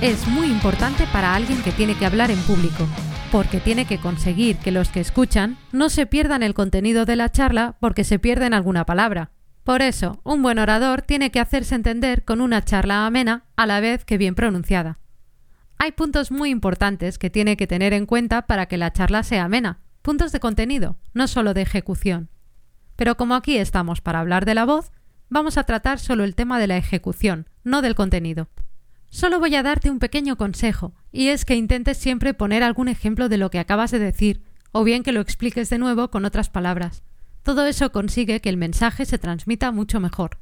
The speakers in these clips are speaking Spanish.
es muy importante para alguien que tiene que hablar en público, porque tiene que conseguir que los que escuchan no se pierdan el contenido de la charla porque se pierden alguna palabra. Por eso, un buen orador tiene que hacerse entender con una charla amena a la vez que bien pronunciada. Hay puntos muy importantes que tiene que tener en cuenta para que la charla sea amena, puntos de contenido, no solo de ejecución. Pero como aquí estamos para hablar de la voz, vamos a tratar solo el tema de la ejecución, no del contenido. Solo voy a darte un pequeño consejo, y es que intentes siempre poner algún ejemplo de lo que acabas de decir, o bien que lo expliques de nuevo con otras palabras. Todo eso consigue que el mensaje se transmita mucho mejor.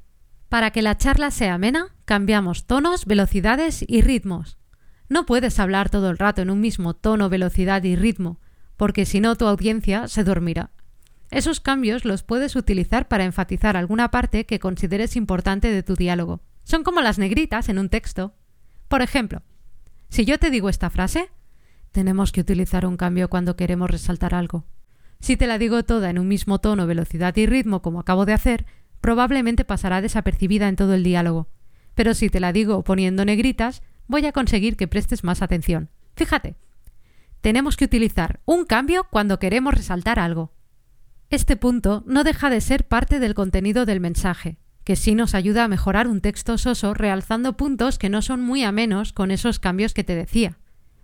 Para que la charla sea amena, cambiamos tonos, velocidades y ritmos. No puedes hablar todo el rato en un mismo tono, velocidad y ritmo, porque si no tu audiencia se dormirá. Esos cambios los puedes utilizar para enfatizar alguna parte que consideres importante de tu diálogo. Son como las negritas en un texto. Por ejemplo, si yo te digo esta frase, tenemos que utilizar un cambio cuando queremos resaltar algo. Si te la digo toda en un mismo tono, velocidad y ritmo como acabo de hacer, probablemente pasará desapercibida en todo el diálogo. Pero si te la digo poniendo negritas, voy a conseguir que prestes más atención. Fíjate, tenemos que utilizar un cambio cuando queremos resaltar algo. Este punto no deja de ser parte del contenido del mensaje, que sí nos ayuda a mejorar un texto soso realzando puntos que no son muy amenos con esos cambios que te decía.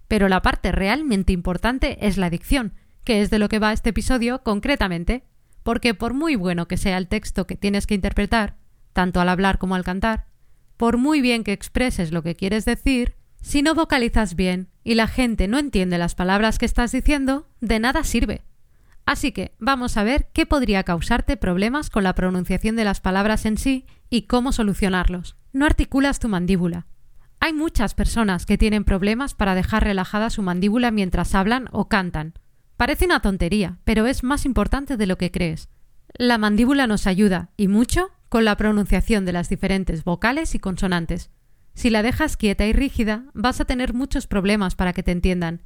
Pero la parte realmente importante es la dicción, que es de lo que va este episodio concretamente, porque por muy bueno que sea el texto que tienes que interpretar, tanto al hablar como al cantar, por muy bien que expreses lo que quieres decir, si no vocalizas bien y la gente no entiende las palabras que estás diciendo, de nada sirve. Así que vamos a ver qué podría causarte problemas con la pronunciación de las palabras en sí y cómo solucionarlos. No articulas tu mandíbula. Hay muchas personas que tienen problemas para dejar relajada su mandíbula mientras hablan o cantan. Parece una tontería, pero es más importante de lo que crees. La mandíbula nos ayuda, y mucho, con la pronunciación de las diferentes vocales y consonantes. Si la dejas quieta y rígida, vas a tener muchos problemas para que te entiendan.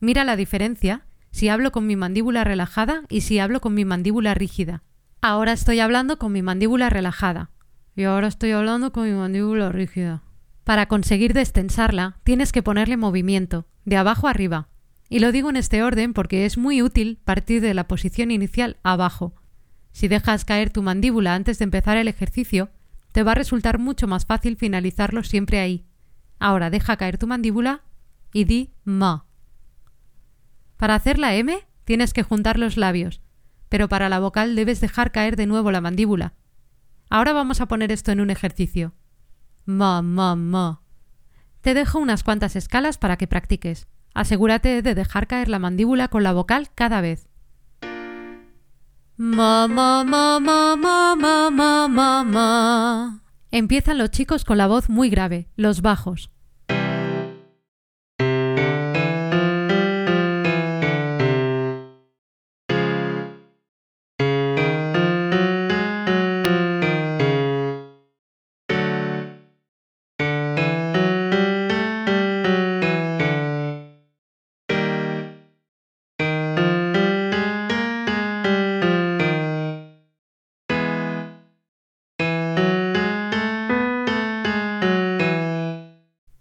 Mira la diferencia si hablo con mi mandíbula relajada y si hablo con mi mandíbula rígida. Ahora estoy hablando con mi mandíbula relajada. Y ahora estoy hablando con mi mandíbula rígida. Para conseguir destensarla, tienes que ponerle movimiento, de abajo arriba. Y lo digo en este orden porque es muy útil partir de la posición inicial abajo. Si dejas caer tu mandíbula antes de empezar el ejercicio, te va a resultar mucho más fácil finalizarlo siempre ahí. Ahora deja caer tu mandíbula y di ma. Para hacer la M tienes que juntar los labios, pero para la vocal debes dejar caer de nuevo la mandíbula. Ahora vamos a poner esto en un ejercicio. Ma, ma, ma. Te dejo unas cuantas escalas para que practiques. Asegúrate de dejar caer la mandíbula con la vocal cada vez. Ma, ma, ma, ma, ma, ma, ma, ma, ma. Empiezan los chicos con la voz muy grave, los bajos.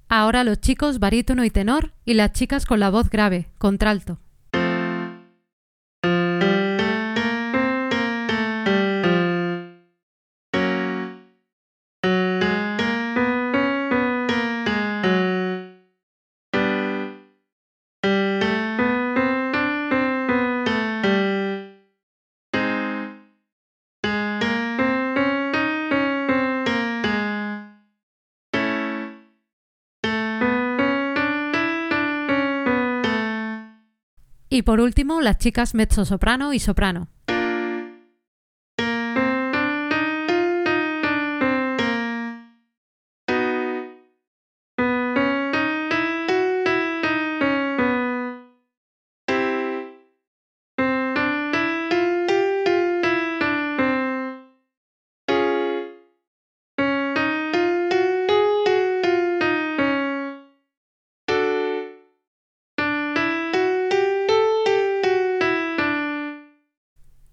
Ahora los chicos barítono y tenor y las chicas con la voz grave, contralto. Y por último, las chicas mezzo-soprano y soprano.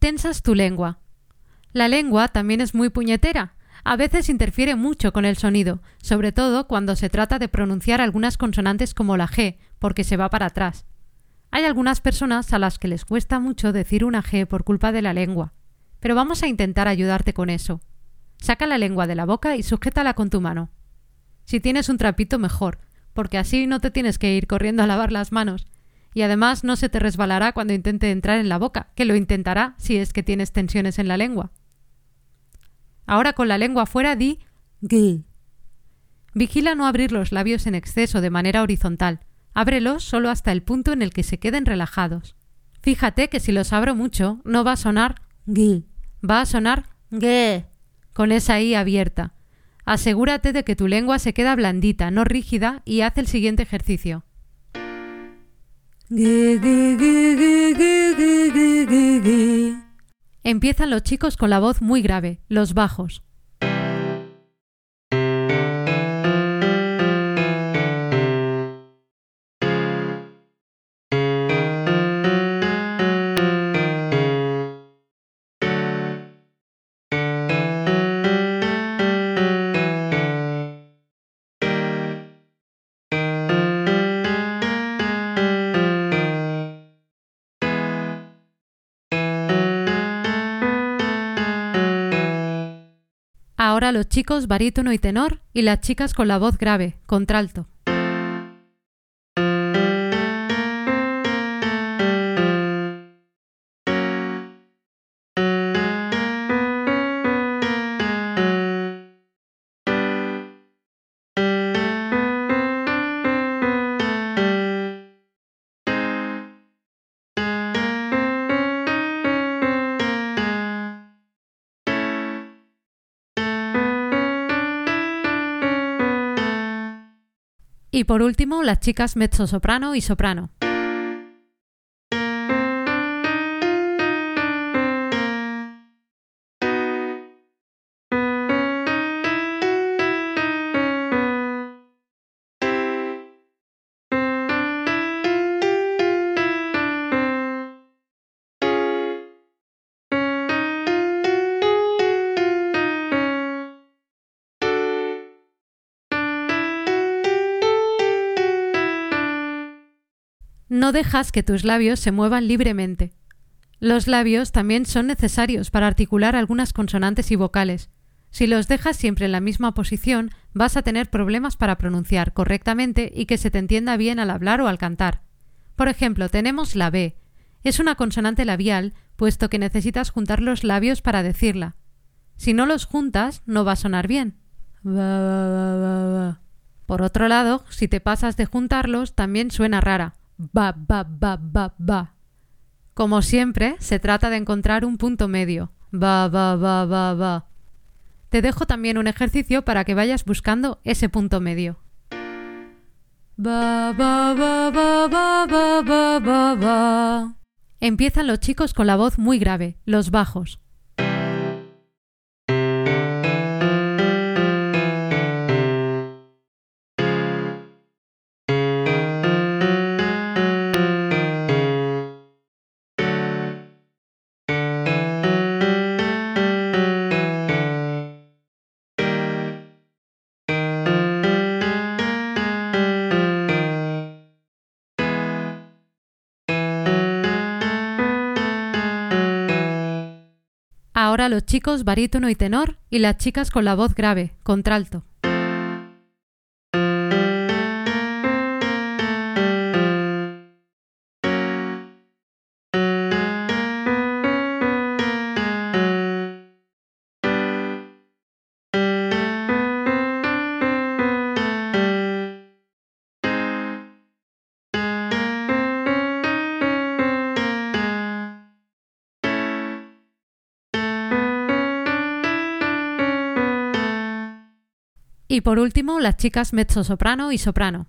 Tensas tu lengua. La lengua también es muy puñetera. A veces interfiere mucho con el sonido, sobre todo cuando se trata de pronunciar algunas consonantes como la G, porque se va para atrás. Hay algunas personas a las que les cuesta mucho decir una G por culpa de la lengua, pero vamos a intentar ayudarte con eso. Saca la lengua de la boca y sujétala con tu mano. Si tienes un trapito, mejor, porque así no te tienes que ir corriendo a lavar las manos, y además no se te resbalará cuando intente entrar en la boca, que lo intentará si es que tienes tensiones en la lengua. Ahora con la lengua fuera di g. Vigila no abrir los labios en exceso de manera horizontal. Ábrelos solo hasta el punto en el que se queden relajados. Fíjate que si los abro mucho, no va a sonar g, va a sonar g, con esa i abierta. Asegúrate de que tu lengua se queda blandita, no rígida, y haz el siguiente ejercicio. Empiezan los chicos con la voz muy grave, los bajos. Los chicos barítono y tenor y las chicas con la voz grave, contralto. Y por último, las chicas mezzo-soprano y soprano. No dejas que tus labios se muevan libremente. Los labios también son necesarios para articular algunas consonantes y vocales. Si los dejas siempre en la misma posición, vas a tener problemas para pronunciar correctamente y que se te entienda bien al hablar o al cantar. Por ejemplo, tenemos la B. Es una consonante labial, puesto que necesitas juntar los labios para decirla. Si no los juntas, no va a sonar bien. Por otro lado, si te pasas de juntarlos, también suena rara ba, ba, ba, ba, ba. Como siempre, se trata de encontrar un punto medio. Ba, ba, ba, ba, ba. Te dejo también un ejercicio para que vayas buscando ese punto medio. Ba, ba, ba, ba, ba, ba, ba, ba. Empiezan los chicos con la voz muy grave, los bajos. Ahora los chicos barítono y tenor y las chicas con la voz grave, contralto. Y por último, las chicas mezzo-soprano y soprano.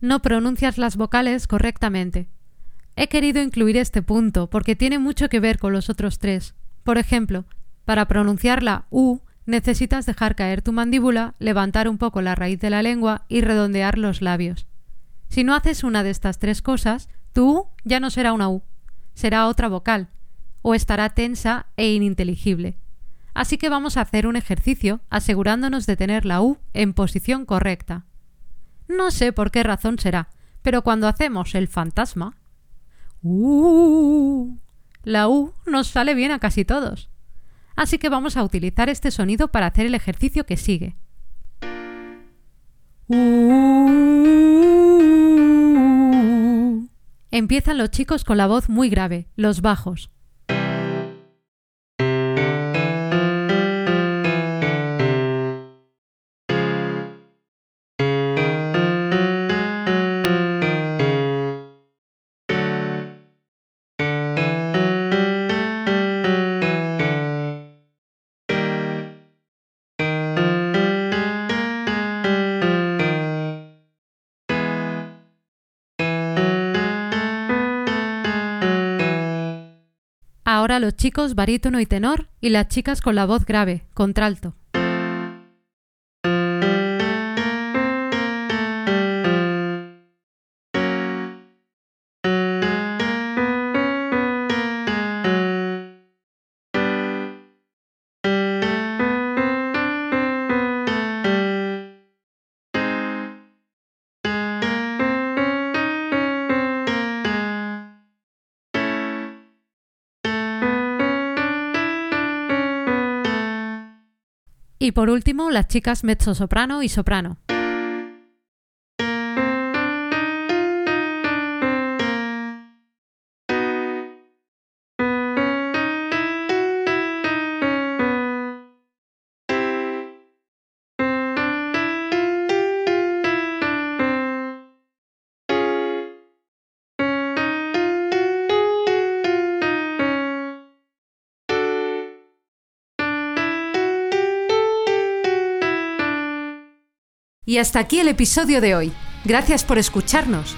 No pronuncias las vocales correctamente. He querido incluir este punto porque tiene mucho que ver con los otros tres. Por ejemplo, para pronunciar la U necesitas dejar caer tu mandíbula, levantar un poco la raíz de la lengua y redondear los labios. Si no haces una de estas tres cosas, tu U ya no será una U, será otra vocal, o estará tensa e ininteligible. Así que vamos a hacer un ejercicio asegurándonos de tener la U en posición correcta. No sé por qué razón será, pero cuando hacemos el fantasma, uh, la U nos sale bien a casi todos. Así que vamos a utilizar este sonido para hacer el ejercicio que sigue. Uh. Empiezan los chicos con la voz muy grave, los bajos. Ahora los chicos barítono y tenor y las chicas con la voz grave, contralto. Y por último, las chicas mezzo-soprano y soprano. Y hasta aquí el episodio de hoy. Gracias por escucharnos.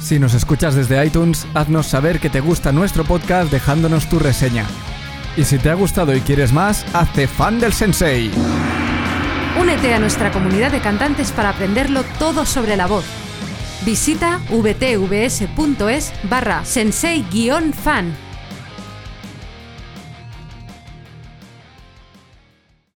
Si nos escuchas desde iTunes, haznos saber que te gusta nuestro podcast dejándonos tu reseña. Y si te ha gustado y quieres más, hazte fan del sensei. Únete a nuestra comunidad de cantantes para aprenderlo todo sobre la voz. Visita vtvs.es barra sensei-fan.